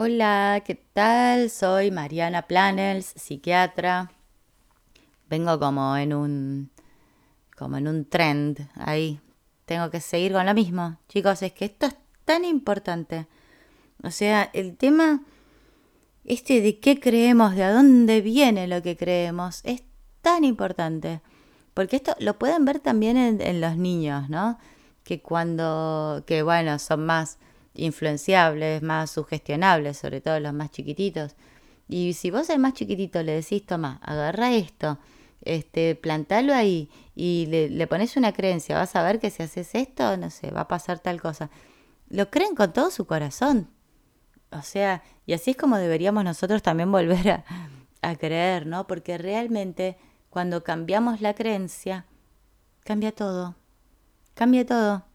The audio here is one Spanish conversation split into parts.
Hola, ¿qué tal? Soy Mariana Planels, psiquiatra. Vengo como en un como en un trend ahí. Tengo que seguir con lo mismo. Chicos, es que esto es tan importante. O sea, el tema este de qué creemos, de a dónde viene lo que creemos, es tan importante. Porque esto lo pueden ver también en, en los niños, ¿no? Que cuando, que bueno, son más influenciables, más sugestionables, sobre todo los más chiquititos. Y si vos al más chiquitito le decís, toma, agarra esto, este, plantalo ahí y le, le pones una creencia, vas a ver que si haces esto, no sé, va a pasar tal cosa. Lo creen con todo su corazón. O sea, y así es como deberíamos nosotros también volver a, a creer, ¿no? Porque realmente cuando cambiamos la creencia, cambia todo. Cambia todo.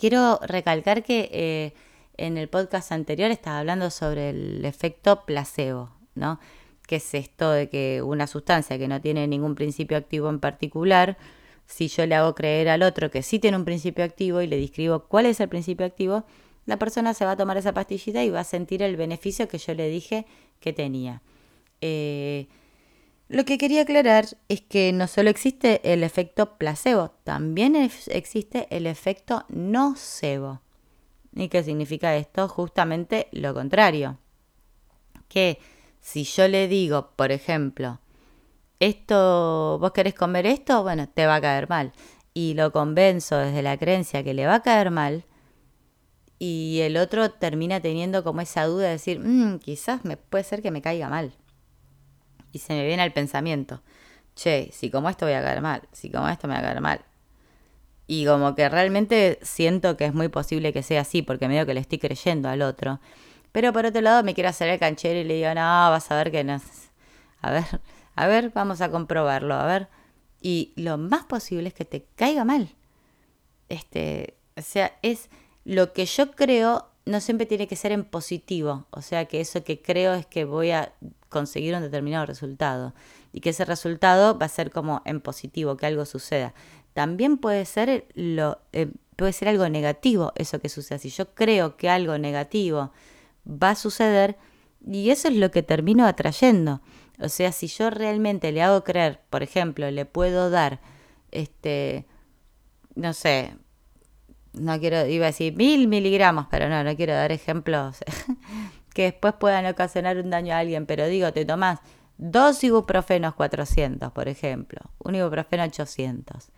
Quiero recalcar que eh, en el podcast anterior estaba hablando sobre el efecto placebo, ¿no? Que es esto de que una sustancia que no tiene ningún principio activo en particular, si yo le hago creer al otro que sí tiene un principio activo y le describo cuál es el principio activo, la persona se va a tomar esa pastillita y va a sentir el beneficio que yo le dije que tenía. Eh, lo que quería aclarar es que no solo existe el efecto placebo, también existe el efecto nocebo. ¿Y qué significa esto? Justamente lo contrario. Que si yo le digo, por ejemplo, esto, vos querés comer esto, bueno, te va a caer mal. Y lo convenzo desde la creencia que le va a caer mal, y el otro termina teniendo como esa duda de decir, mmm, quizás me, puede ser que me caiga mal y se me viene al pensamiento, che, si como esto voy a caer mal, si como esto me va a caer mal. Y como que realmente siento que es muy posible que sea así, porque medio que le estoy creyendo al otro. Pero por otro lado me quiero hacer el canchero y le digo, no, vas a ver que no. A ver, a ver, vamos a comprobarlo, a ver. Y lo más posible es que te caiga mal. Este, o sea, es lo que yo creo no siempre tiene que ser en positivo, o sea que eso que creo es que voy a conseguir un determinado resultado y que ese resultado va a ser como en positivo, que algo suceda. También puede ser lo eh, puede ser algo negativo eso que suceda. Si yo creo que algo negativo va a suceder y eso es lo que termino atrayendo. O sea, si yo realmente le hago creer, por ejemplo, le puedo dar este no sé, no quiero, iba a decir mil miligramos, pero no, no quiero dar ejemplos que después puedan ocasionar un daño a alguien, pero digo, te tomás dos ibuprofenos 400, por ejemplo, un ibuprofeno 800,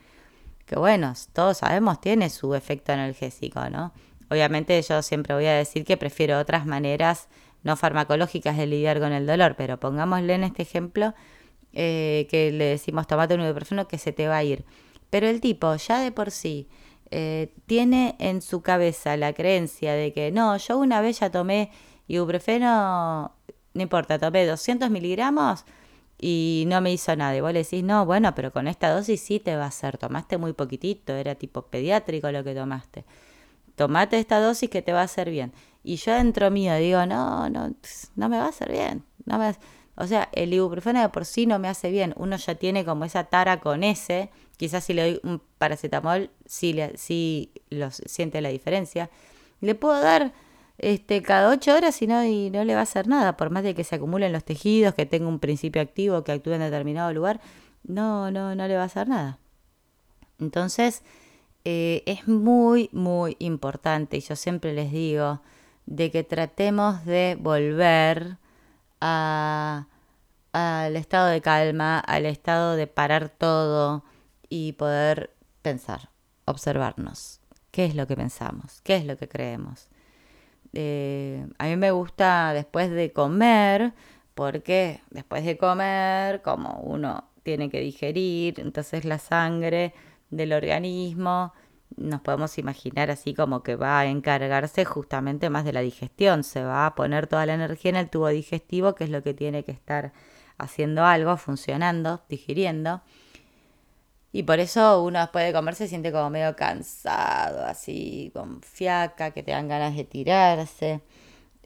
que bueno, todos sabemos tiene su efecto analgésico, ¿no? Obviamente yo siempre voy a decir que prefiero otras maneras no farmacológicas de lidiar con el dolor, pero pongámosle en este ejemplo eh, que le decimos tomate un ibuprofeno que se te va a ir. Pero el tipo ya de por sí eh, tiene en su cabeza la creencia de que no, yo una vez ya tomé ibuprofeno, no importa, tomé 200 miligramos y no me hizo nada. Y vos le decís, no, bueno, pero con esta dosis sí te va a hacer, tomaste muy poquitito, era tipo pediátrico lo que tomaste. Tomate esta dosis que te va a hacer bien. Y yo dentro mío digo, no, no, no me va a hacer bien. No me O sea, el ibuprofeno de por sí no me hace bien. Uno ya tiene como esa tara con ese Quizás si le doy un paracetamol, sí, le, sí lo, siente la diferencia. Le puedo dar este, cada ocho horas y no, y no le va a hacer nada, por más de que se acumulen los tejidos, que tenga un principio activo, que actúe en determinado lugar, no, no, no le va a hacer nada. Entonces, eh, es muy, muy importante, y yo siempre les digo, de que tratemos de volver a, al estado de calma, al estado de parar todo, y poder pensar, observarnos. ¿Qué es lo que pensamos? ¿Qué es lo que creemos? Eh, a mí me gusta después de comer, porque después de comer, como uno tiene que digerir, entonces la sangre del organismo, nos podemos imaginar así como que va a encargarse justamente más de la digestión, se va a poner toda la energía en el tubo digestivo, que es lo que tiene que estar haciendo algo, funcionando, digiriendo. Y por eso uno después de comer se siente como medio cansado, así, con fiaca, que te dan ganas de tirarse.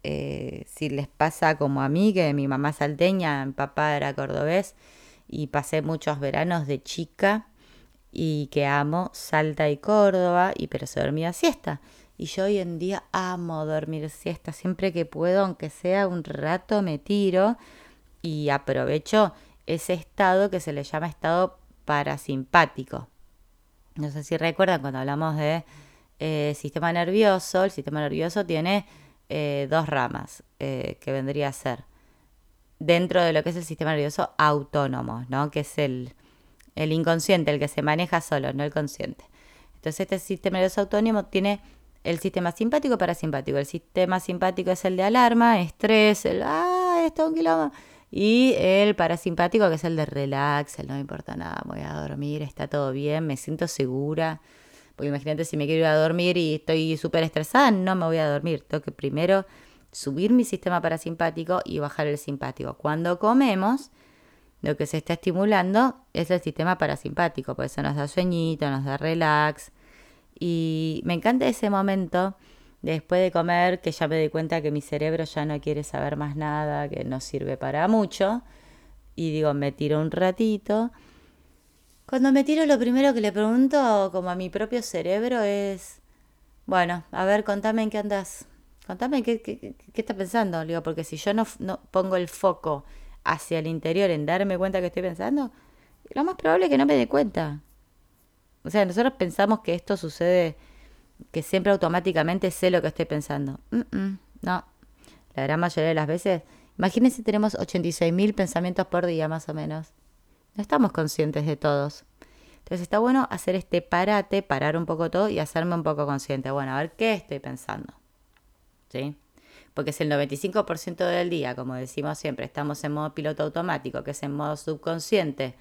Eh, si les pasa como a mí, que mi mamá salteña, mi papá era cordobés, y pasé muchos veranos de chica y que amo Salta y Córdoba, y pero se dormía siesta. Y yo hoy en día amo dormir siesta. Siempre que puedo, aunque sea un rato, me tiro y aprovecho ese estado que se le llama estado parasimpático. No sé si recuerdan cuando hablamos de eh, sistema nervioso, el sistema nervioso tiene eh, dos ramas eh, que vendría a ser dentro de lo que es el sistema nervioso autónomo, ¿no? que es el, inconsciente, el que se maneja solo, no el consciente. Entonces este sistema nervioso autónomo tiene el sistema simpático y parasimpático. El sistema simpático es el de alarma, estrés, el ah, esto un kilómetro. Y el parasimpático, que es el de relax, el no me importa nada, voy a dormir, está todo bien, me siento segura. Porque imagínate si me quiero ir a dormir y estoy súper estresada, no me voy a dormir. Tengo que primero subir mi sistema parasimpático y bajar el simpático. Cuando comemos, lo que se está estimulando es el sistema parasimpático, por eso nos da sueñito, nos da relax. Y me encanta ese momento después de comer que ya me doy cuenta que mi cerebro ya no quiere saber más nada, que no sirve para mucho. Y digo, me tiro un ratito. Cuando me tiro lo primero que le pregunto como a mi propio cerebro es, bueno, a ver, contame en qué andas. Contame qué, qué, qué, estás pensando. Digo, porque si yo no, no pongo el foco hacia el interior en darme cuenta que estoy pensando, lo más probable es que no me dé cuenta. O sea, nosotros pensamos que esto sucede, que siempre automáticamente sé lo que estoy pensando. no, la gran mayoría de las veces, imagínense tenemos 86.000 pensamientos por día más o menos. No estamos conscientes de todos. Entonces está bueno hacer este parate, parar un poco todo y hacerme un poco consciente. Bueno, a ver qué estoy pensando. ¿Sí? porque es el 95% del día, como decimos siempre, estamos en modo piloto automático, que es en modo subconsciente,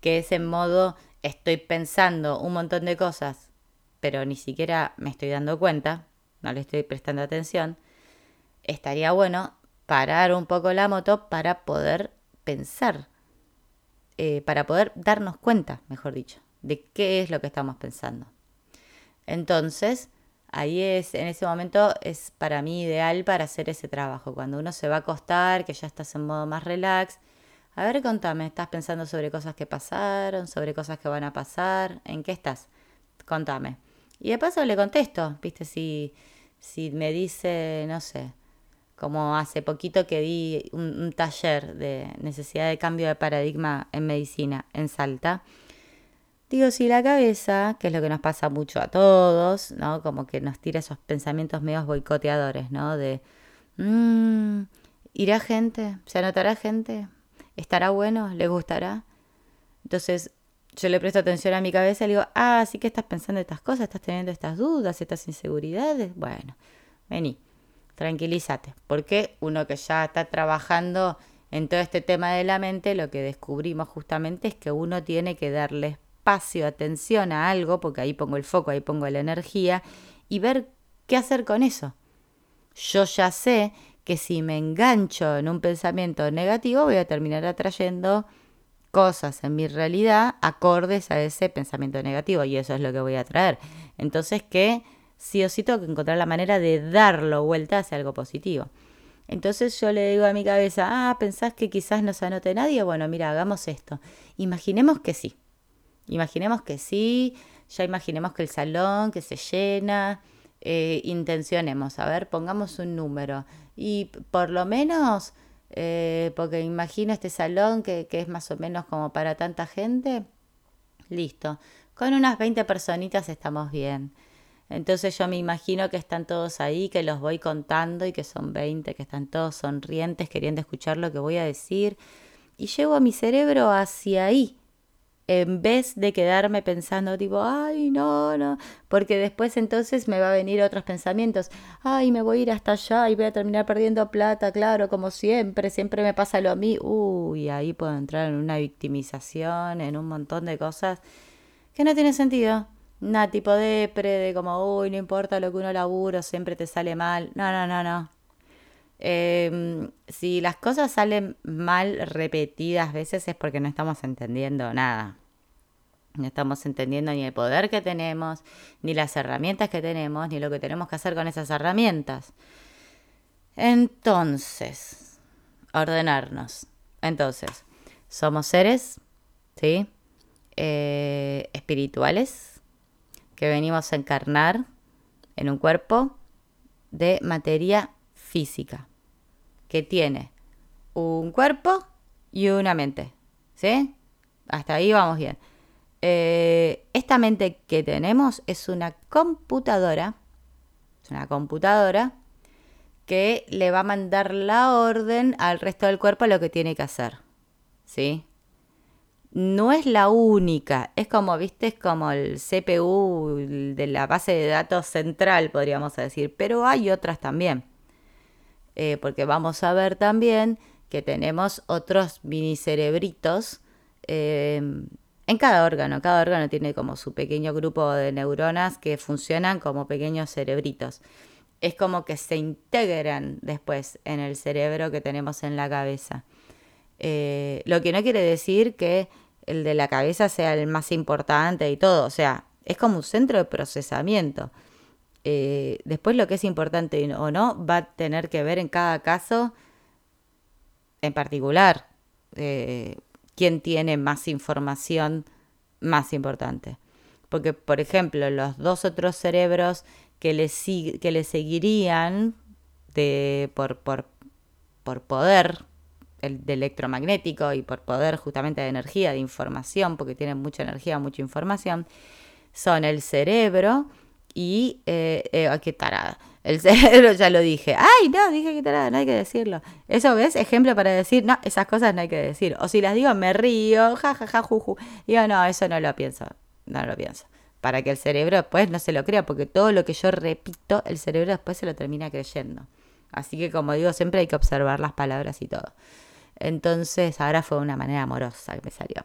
que es en modo estoy pensando un montón de cosas, pero ni siquiera me estoy dando cuenta, no le estoy prestando atención, estaría bueno parar un poco la moto para poder pensar, eh, para poder darnos cuenta, mejor dicho, de qué es lo que estamos pensando. Entonces, Ahí es, en ese momento es para mí ideal para hacer ese trabajo. Cuando uno se va a acostar, que ya estás en modo más relax. A ver, contame, ¿estás pensando sobre cosas que pasaron, sobre cosas que van a pasar? ¿En qué estás? Contame. Y de paso le contesto, ¿viste? Si, si me dice, no sé, como hace poquito que di un taller de necesidad de cambio de paradigma en medicina en Salta Digo, si la cabeza, que es lo que nos pasa mucho a todos, ¿no? Como que nos tira esos pensamientos medios boicoteadores, ¿no? De, mmm, ¿irá gente? ¿Se anotará gente? ¿Estará bueno? ¿Le gustará? Entonces, yo le presto atención a mi cabeza y le digo, ah, sí que estás pensando estas cosas, estás teniendo estas dudas, estas inseguridades. Bueno, vení, tranquilízate. Porque uno que ya está trabajando en todo este tema de la mente, lo que descubrimos justamente es que uno tiene que darle espacio, atención a algo, porque ahí pongo el foco, ahí pongo la energía, y ver qué hacer con eso. Yo ya sé que si me engancho en un pensamiento negativo voy a terminar atrayendo cosas en mi realidad acordes a ese pensamiento negativo y eso es lo que voy a traer. Entonces que sí o sí tengo que encontrar la manera de darlo vuelta hacia algo positivo. Entonces yo le digo a mi cabeza, ah, ¿pensás que quizás no se anote nadie? Bueno, mira, hagamos esto. Imaginemos que sí. Imaginemos que sí, ya imaginemos que el salón, que se llena, eh, intencionemos, a ver, pongamos un número. Y por lo menos, eh, porque imagino este salón que, que, es más o menos como para tanta gente, listo. Con unas 20 personitas estamos bien. Entonces yo me imagino que están todos ahí, que los voy contando y que son 20, que están todos sonrientes, queriendo escuchar lo que voy a decir. Y llevo a mi cerebro hacia ahí, en vez de quedarme pensando tipo, ay, no, no, porque después entonces me va a venir otros pensamientos, ay, me voy a ir hasta allá y voy a terminar perdiendo plata, claro, como siempre, siempre me pasa lo a mí, uy, ahí puedo entrar en una victimización, en un montón de cosas que no tiene sentido. Nada, tipo depre, de como, uy, no importa lo que uno laburo, siempre te sale mal. No, no, no, no. Em, si las cosas salen mal repetidas veces es porque no estamos entendiendo nada. No estamos entendiendo ni el poder que tenemos, ni las herramientas que tenemos, ni lo que tenemos que hacer con esas herramientas. Entonces, ordenarnos. Entonces, somos seres, ¿sí? Eh, espirituales, que venimos a encarnar en un cuerpo de materia física, que tiene un cuerpo y una mente. ¿Sí? Hasta ahí vamos bien. Eh, esta mente que tenemos es una computadora, es una computadora que le va a mandar la orden al resto del cuerpo lo que tiene que hacer. ¿Sí? No es la única, es como, viste, es como el CPU de la base de datos central, podríamos decir, pero hay otras también. Eh, porque vamos a ver también que tenemos otros mini cerebritos eh, en cada órgano. Cada órgano tiene como su pequeño grupo de neuronas que funcionan como pequeños cerebritos. Es como que se integran después en el cerebro que tenemos en la cabeza. Eh, lo que no quiere decir que el de la cabeza sea el más importante y todo. O sea, es como un centro de procesamiento. Eh, después lo que es importante o no va a tener que ver en cada caso en particular eh, quién tiene más información más importante. Porque, por ejemplo, los dos otros cerebros que le, que le seguirían por, poder el, electromagnético y por poder justamente de energía, de información, porque tienen mucha energía, mucha información, son el cerebro y... Eh, eh, ¡Qué tarada! El cerebro ya lo dije. ¡Ay, no! Dije que tarada, no hay que decirlo. Eso ves, ejemplo para decir, no, esas cosas no hay que decir. O si las digo, me río, ja, ja, ja, ju, ju. Digo, no, eso no lo pienso. No lo pienso. Para que el cerebro después no se lo crea, porque todo lo que yo repito, el cerebro después se lo termina creyendo. Así que, como digo, siempre hay que observar las palabras y todo. Entonces, ahora fue una manera amorosa que me salió.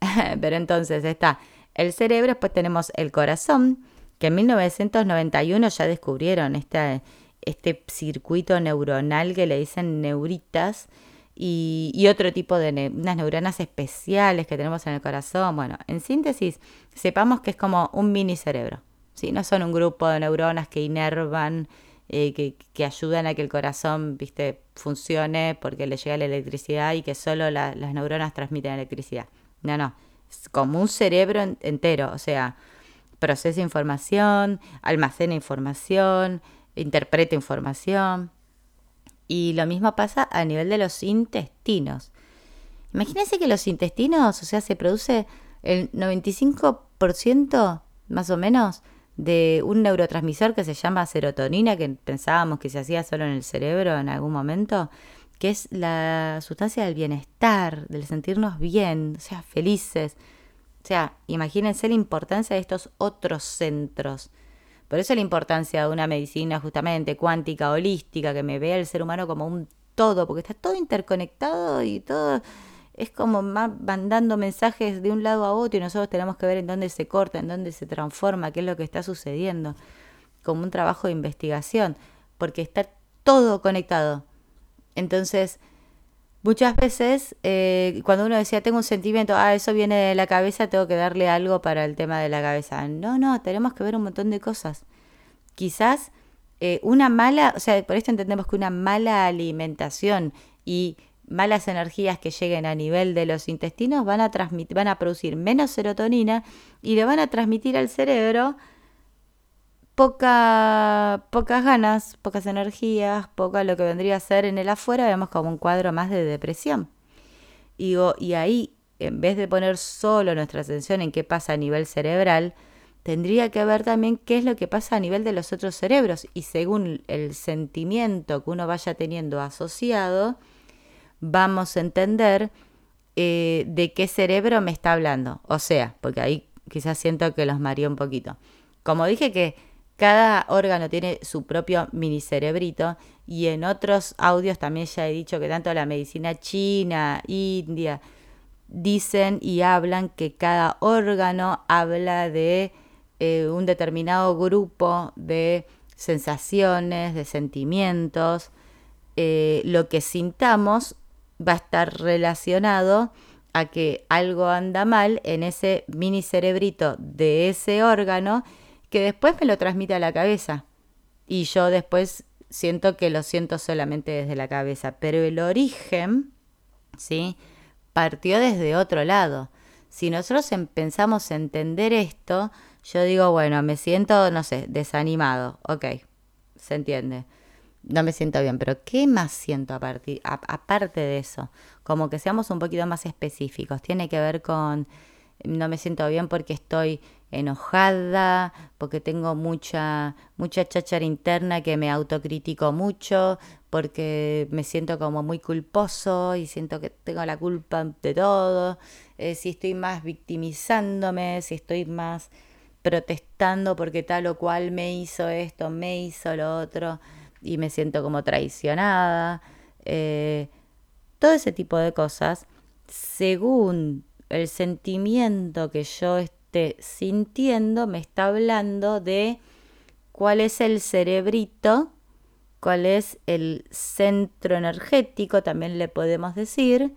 Pero entonces está el cerebro, después tenemos el corazón, que en 1991 ya descubrieron este, este circuito neuronal que le dicen neuritas y, otro tipo de unas neuronas especiales que tenemos en el corazón. Bueno, en síntesis, sepamos que es como un mini cerebro. ¿sí? No son un grupo de neuronas que inervan eh, que, ayudan a que el corazón, viste, funcione porque le llega la electricidad y que solo las neuronas transmiten electricidad. No, no, es como un cerebro entero, o sea, procesa información, almacena información, interpreta información. Y lo mismo pasa a nivel de los intestinos. Imagínense que los intestinos, o sea, se produce el 95% más o menos de un neurotransmisor que se llama serotonina, que pensábamos que se hacía solo en el cerebro en algún momento, que es la sustancia del bienestar, del sentirnos bien, o sea, felices. O sea, imagínense la importancia de estos otros centros. Por eso la importancia de una medicina justamente cuántica, holística, que me vea el ser humano como un todo, porque está todo interconectado y todo es como mandando mensajes de un lado a otro y nosotros tenemos que ver en dónde se corta, en dónde se transforma, qué es lo que está sucediendo, como un trabajo de investigación, porque está todo conectado. Entonces, muchas veces eh, cuando uno decía, tengo un sentimiento, ah, eso viene de la cabeza, tengo que darle algo para el tema de la cabeza. No, no, tenemos que ver un montón de cosas. Quizás eh, una mala, o sea, por esto entendemos que una mala alimentación y malas energías que lleguen a nivel de los intestinos van a, van a producir menos serotonina y le van a transmitir al cerebro poca, pocas ganas, pocas energías, poca lo que vendría a ser en el afuera, vemos como un cuadro más de depresión. Y, y ahí, en vez de poner solo nuestra atención en qué pasa a nivel cerebral, tendría que ver también qué es lo que pasa a nivel de los otros cerebros y según el sentimiento que uno vaya teniendo asociado, vamos a entender eh, de qué cerebro me está hablando. O sea, porque ahí quizás siento que los mareó un poquito. Como dije que cada órgano tiene su propio mini cerebrito y en otros audios también ya he dicho que tanto la medicina china, india, dicen y hablan que cada órgano habla de eh, un determinado grupo de sensaciones, de sentimientos. Eh, lo que sintamos va a estar relacionado a que algo anda mal en ese mini cerebrito de ese órgano que después me lo transmite a la cabeza. Y yo después siento que lo siento solamente desde la cabeza. Pero el origen, ¿sí? Partió desde otro lado. Si nosotros empezamos a entender esto, yo digo, bueno, me siento, no sé, desanimado. Ok, se entiende. No me siento bien, pero ¿qué más siento aparte, aparte de eso? Como que seamos un poquito más específicos. Tiene que ver con, no me siento bien porque estoy enojada, porque tengo mucha, mucha cháchara interna que me autocritico mucho, porque me siento como muy culposo y siento que tengo la culpa de todo, eh, si estoy más victimizándome, si estoy más protestando porque tal o cual me hizo esto, me hizo lo otro y me siento como traicionada. Eh, todo ese tipo de cosas, según el sentimiento que yo esté sintiendo, me está hablando de cuál es el cerebrito, cuál es el centro energético, también le podemos decir,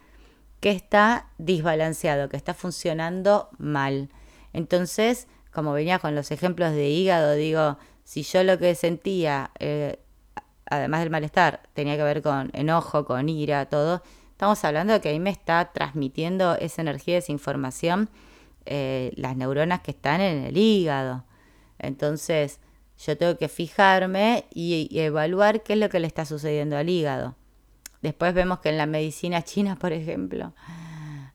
que está desbalanceado, que está funcionando mal. Entonces, como venía con los ejemplos de hígado, digo, si yo lo que sentía, eh, además del malestar, tenía que ver con enojo, con ira, todo, estamos hablando de que ahí me está transmitiendo esa energía, esa información, eh, las neuronas que están en el hígado. Entonces, yo tengo que fijarme y, y evaluar qué es lo que le está sucediendo al hígado. Después vemos que en la medicina china, por ejemplo,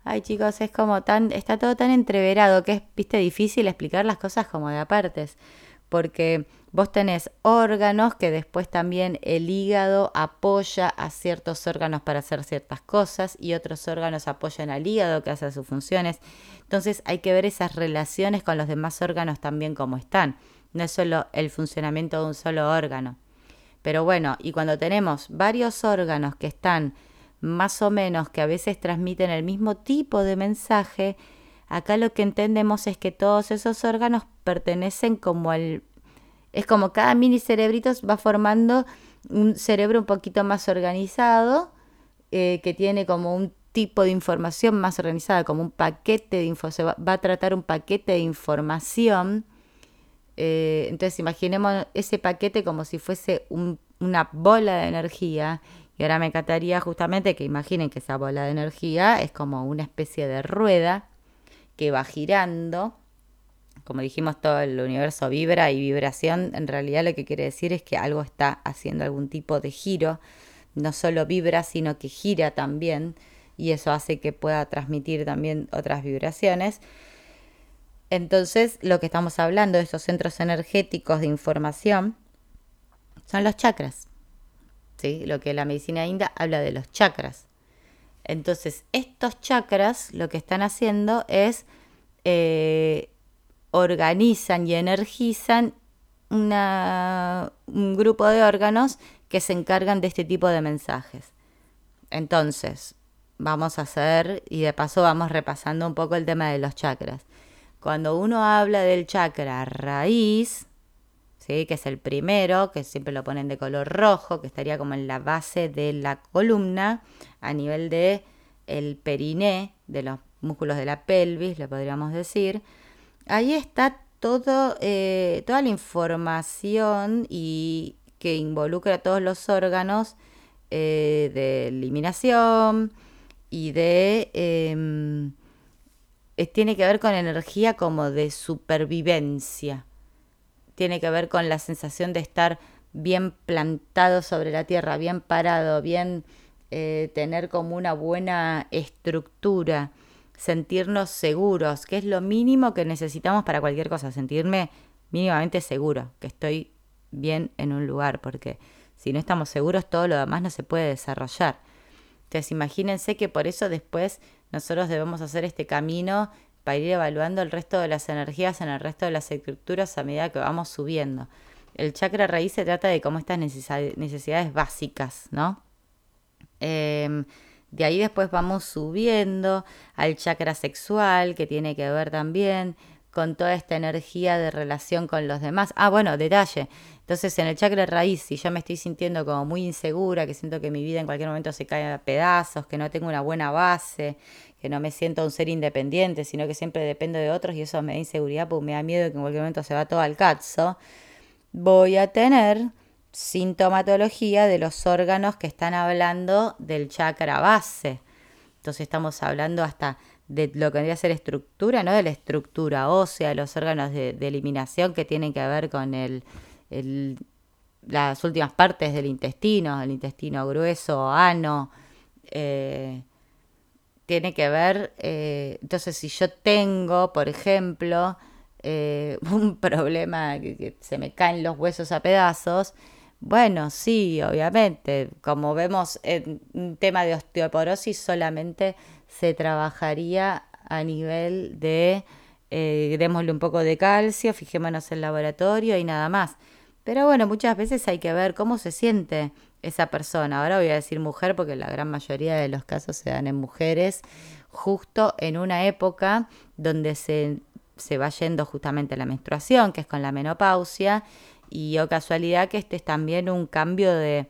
Ay, chicos, es como tan, está todo tan entreverado que es, viste, difícil explicar las cosas como de apartes. Porque vos tenés órganos que después también el hígado apoya a ciertos órganos para hacer ciertas cosas y otros órganos apoyan al hígado que hace sus funciones. Entonces hay que ver esas relaciones con los demás órganos también como están. No es solo el funcionamiento de un solo órgano. Pero bueno, y cuando tenemos varios órganos que están más o menos que a veces transmiten el mismo tipo de mensaje, acá lo que entendemos es que todos esos órganos pertenecen como al... Es como cada mini cerebrito va formando un cerebro un poquito más organizado, eh, que tiene como un tipo de información más organizada, como un paquete de información, va, a tratar un paquete de información. Eh, entonces imaginemos ese paquete como si fuese una bola de energía y ahora me encantaría justamente que imaginen que esa bola de energía es como una especie de rueda que va girando. Como dijimos, todo el universo vibra y vibración en realidad lo que quiere decir es que algo está haciendo algún tipo de giro. No solo vibra, sino que gira también y eso hace que pueda transmitir también otras vibraciones. Entonces, lo que estamos hablando de estos centros energéticos de información son los chakras. Lo que la medicina india habla de los chakras. Entonces, estos chakras lo que están haciendo es eh, organizan y energizan un grupo de órganos que se encargan de este tipo de mensajes. Entonces, vamos a hacer, y de paso vamos repasando un poco el tema de los chakras. Cuando uno habla del chakra raíz, que es el primero, que siempre lo ponen de color rojo, que estaría como en la base de la columna, a nivel de el periné, de los músculos de la pelvis, le podríamos decir. Ahí está todo, eh, toda la información y que involucra todos los órganos eh, de eliminación y de... Em, tiene que ver con energía como de supervivencia. Tiene que ver con la sensación de estar bien plantado sobre la tierra, bien parado, bien eh, tener como una buena estructura, sentirnos seguros, que es lo mínimo que necesitamos para cualquier cosa, sentirme mínimamente seguro, que estoy bien en un lugar, porque si no estamos seguros todo lo demás no se puede desarrollar. Entonces imagínense que por eso después nosotros debemos hacer este camino para ir evaluando el resto de las energías en el resto de las estructuras a medida que vamos subiendo. El chakra raíz se trata de cómo estas necesidades básicas, ¿no? Em, de ahí después vamos subiendo al chakra sexual, que tiene que ver también con toda esta energía de relación con los demás. Ah, bueno, detalle. Entonces, en el chakra raíz, si yo me estoy sintiendo como muy insegura, que siento que mi vida en cualquier momento se cae a pedazos, que no tengo una buena base, que no me siento un ser independiente, sino que siempre dependo de otros y eso me da inseguridad porque me da miedo que en cualquier momento se va todo al cazzo, voy a tener sintomatología de los órganos que están hablando del chakra base. Entonces estamos hablando hasta de lo que vendría a ser estructura, no de la estructura ósea, los órganos de, eliminación que tienen que ver con el, las últimas partes del intestino, el intestino grueso, ano, eh, tiene que ver, eh, entonces si yo tengo, por ejemplo, eh, un problema que, se me caen los huesos a pedazos, bueno, sí, obviamente, como vemos en un tema de osteoporosis solamente se trabajaría a nivel de, eh, démosle un poco de calcio, fijémonos en el laboratorio y nada más. Pero bueno, muchas veces hay que ver cómo se siente esa persona. Ahora voy a decir mujer porque la gran mayoría de los casos se dan en mujeres, justo en una época donde se, se va yendo justamente la menstruación, que es con la menopausia, y o casualidad que este es también un cambio de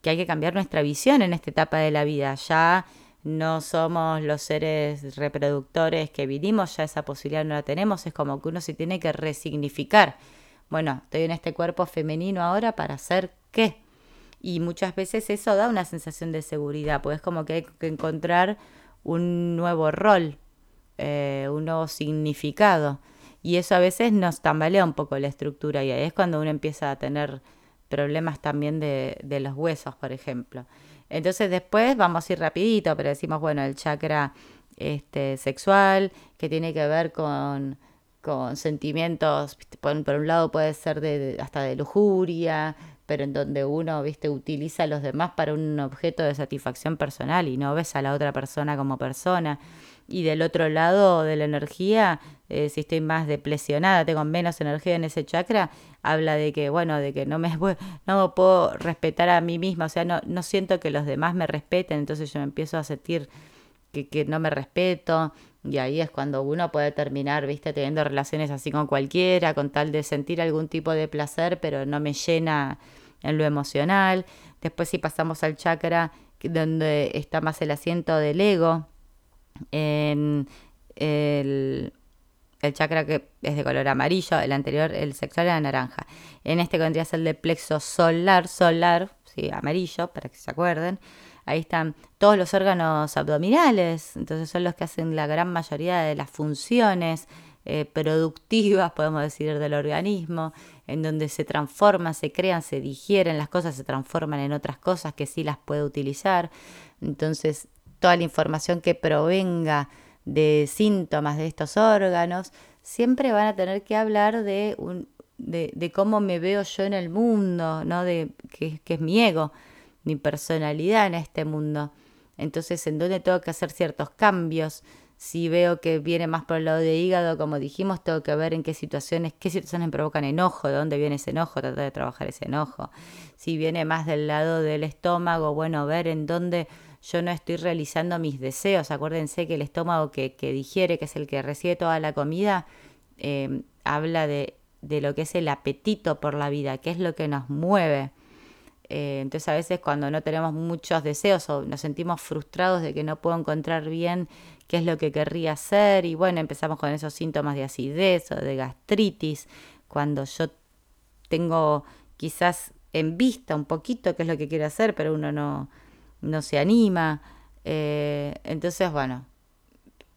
que hay que cambiar nuestra visión en esta etapa de la vida. Ya no somos los seres reproductores que vivimos, ya esa posibilidad no la tenemos, es como que uno se tiene que resignificar. Bueno, estoy en este cuerpo femenino ahora para hacer qué. Y muchas veces eso da una sensación de seguridad, pues es como que hay que encontrar un nuevo rol, eh, un nuevo significado. Y eso a veces nos tambalea un poco la estructura y ahí es cuando uno empieza a tener problemas también de, de los huesos, por ejemplo. Entonces después vamos a ir rapidito, pero decimos, bueno, el chakra este, sexual, que tiene que ver con, con sentimientos, por, un lado puede ser de, hasta de lujuria, pero en donde uno, viste, utiliza a los demás para un objeto de satisfacción personal y no ves a la otra persona como persona. Y del otro lado de la energía, eh, si estoy más deplesionada, tengo menos energía en ese chakra, habla de que, bueno, de que no me, no puedo respetar a mí misma, o sea, no, no siento que los demás me respeten, entonces yo me empiezo a sentir que, que no me respeto, y ahí es cuando uno puede terminar, viste, teniendo relaciones así con cualquiera, con tal de sentir algún tipo de placer, pero no me llena en lo emocional. Después si pasamos al chakra donde está más el asiento del ego, en el, chakra que es de color amarillo, el anterior, el sexual era naranja. En este vendría a ser el de plexo solar, solar, sí, amarillo, para que se acuerden. Ahí están todos los órganos abdominales, entonces son los que hacen la gran mayoría de las funciones eh, productivas, podemos decir, del organismo, en donde se transforman, se crean, se digieren, las cosas se transforman en otras cosas que sí las puede utilizar. Entonces, toda la información que provenga de síntomas de estos órganos, siempre van a tener que hablar de, un, de, cómo me veo yo en el mundo, ¿no? de que es mi ego mi personalidad en este mundo. Entonces, ¿en dónde tengo que hacer ciertos cambios? Si veo que viene más por el lado de hígado, como dijimos, tengo que ver en qué situaciones, qué situaciones me provocan enojo, de dónde viene ese enojo, tratar de trabajar ese enojo. Si viene más del lado del estómago, bueno, ver en dónde yo no estoy realizando mis deseos. Acuérdense que el estómago que, que digiere, que es el que recibe toda la comida, eh, habla de, de lo que es el apetito por la vida, qué es lo que nos mueve. Eh, entonces a veces cuando no tenemos muchos deseos o nos sentimos frustrados de que no puedo encontrar bien qué es lo que querría hacer y bueno, empezamos con esos síntomas de acidez o de gastritis, cuando yo tengo quizás en vista un poquito qué es lo que quiero hacer, pero uno no, no se anima. Eh, entonces, bueno,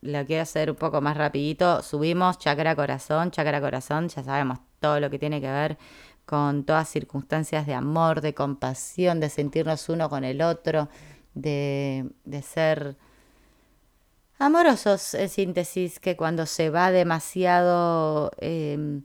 lo quiero hacer un poco más rapidito. Subimos chakra corazón, chakra corazón, ya sabemos todo lo que tiene que ver con todas circunstancias de amor, de compasión, de sentirnos uno con el otro, de, de ser amorosos, en síntesis, que cuando se va demasiado em,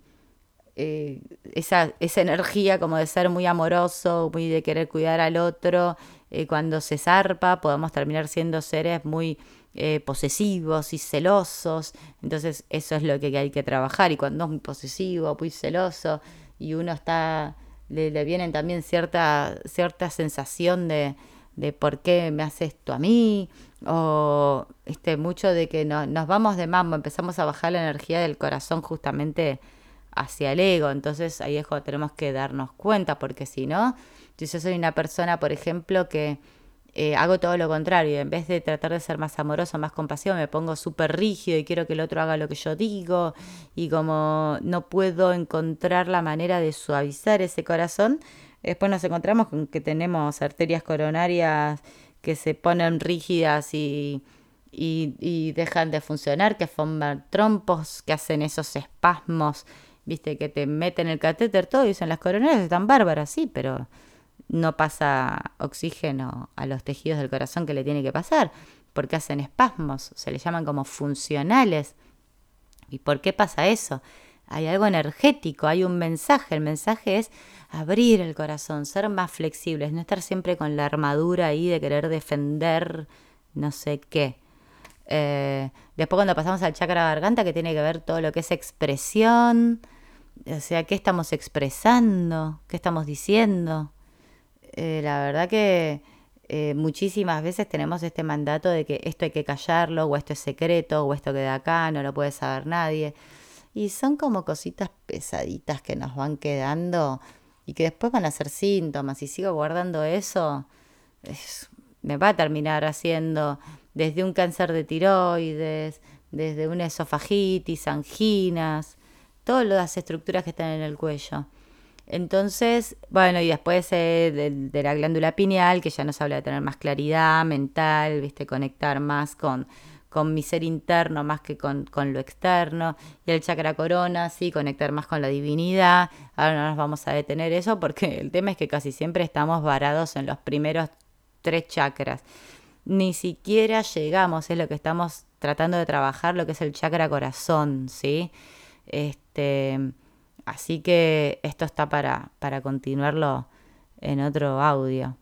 eh, esa, esa, energía como de ser muy amoroso, muy de querer cuidar al otro, eh, cuando se zarpa podemos terminar siendo seres muy eh, posesivos y celosos, entonces eso es lo que hay que trabajar. Y cuando es muy posesivo, muy celoso, y uno está, le, vienen también cierta, cierta sensación de, de por qué me hace esto a mí, o este, mucho de que no, nos vamos de mambo, empezamos a bajar la energía del corazón justamente hacia el ego, entonces ahí es cuando tenemos que darnos cuenta, porque si no, si yo soy una persona, por ejemplo, que eh, hago todo lo contrario. En vez de tratar de ser más amoroso, más compasivo, me pongo súper rígido y quiero que el otro haga lo que yo digo. Y como no puedo encontrar la manera de suavizar ese corazón, después nos encontramos con que tenemos arterias coronarias que se ponen rígidas y, y, dejan de funcionar, que forman trompos, que hacen esos espasmos, viste, que te meten el catéter, todo, y dicen las coronarias están bárbaras, sí, pero no pasa oxígeno a los tejidos del corazón que le tiene que pasar, porque hacen espasmos, se le llaman como funcionales. ¿Y por qué pasa eso? Hay algo energético, hay un mensaje. El mensaje es abrir el corazón, ser más flexibles, no estar siempre con la armadura ahí de querer defender no sé qué. Eh, después cuando pasamos al chakra garganta, que tiene que ver todo lo que es expresión, o sea, qué estamos expresando, qué estamos diciendo. Eh, la verdad que eh, muchísimas veces tenemos este mandato de que esto hay que callarlo, o esto es secreto, o esto queda acá, no lo puede saber nadie. Y son como cositas pesaditas que nos van quedando y que después van a ser síntomas. Y sigo guardando eso, me va a terminar haciendo desde un cáncer de tiroides, desde una esofagitis, anginas, todas las estructuras que están en el cuello. Entonces, bueno, y después eh, de, la glándula pineal, que ya nos habla de tener más claridad mental, viste, conectar más con, con mi ser interno más que con, con, lo externo. Y el chakra corona, sí, conectar más con la divinidad. Ahora no nos vamos a detener eso porque el tema es que casi siempre estamos varados en los primeros tres chakras. Ni siquiera llegamos, es lo que estamos tratando de trabajar, lo que es el chakra corazón, ¿sí? Este Así que esto está para, para continuarlo en otro audio.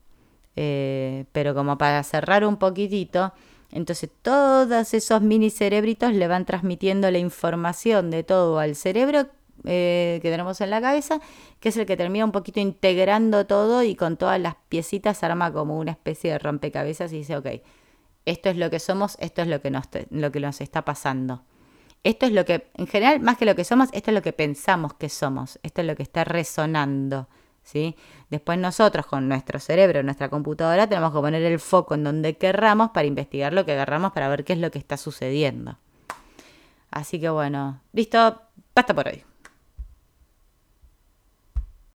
Eh, pero como para cerrar un poquitito, entonces todos esos mini cerebritos le van transmitiendo la información de todo al cerebro eh, que tenemos en la cabeza, que es el que termina un poquito integrando todo y con todas las piecitas arma como una especie de rompecabezas y dice, ok, esto es lo que somos, esto es lo que nos, lo que nos está pasando. Esto es lo que, en general, más que lo que somos, esto es lo que pensamos que somos, esto es lo que está resonando. ¿sí? Después nosotros con nuestro cerebro, nuestra computadora, tenemos que poner el foco en donde querramos para investigar lo que agarramos para ver qué es lo que está sucediendo. Así que bueno, listo, basta por hoy.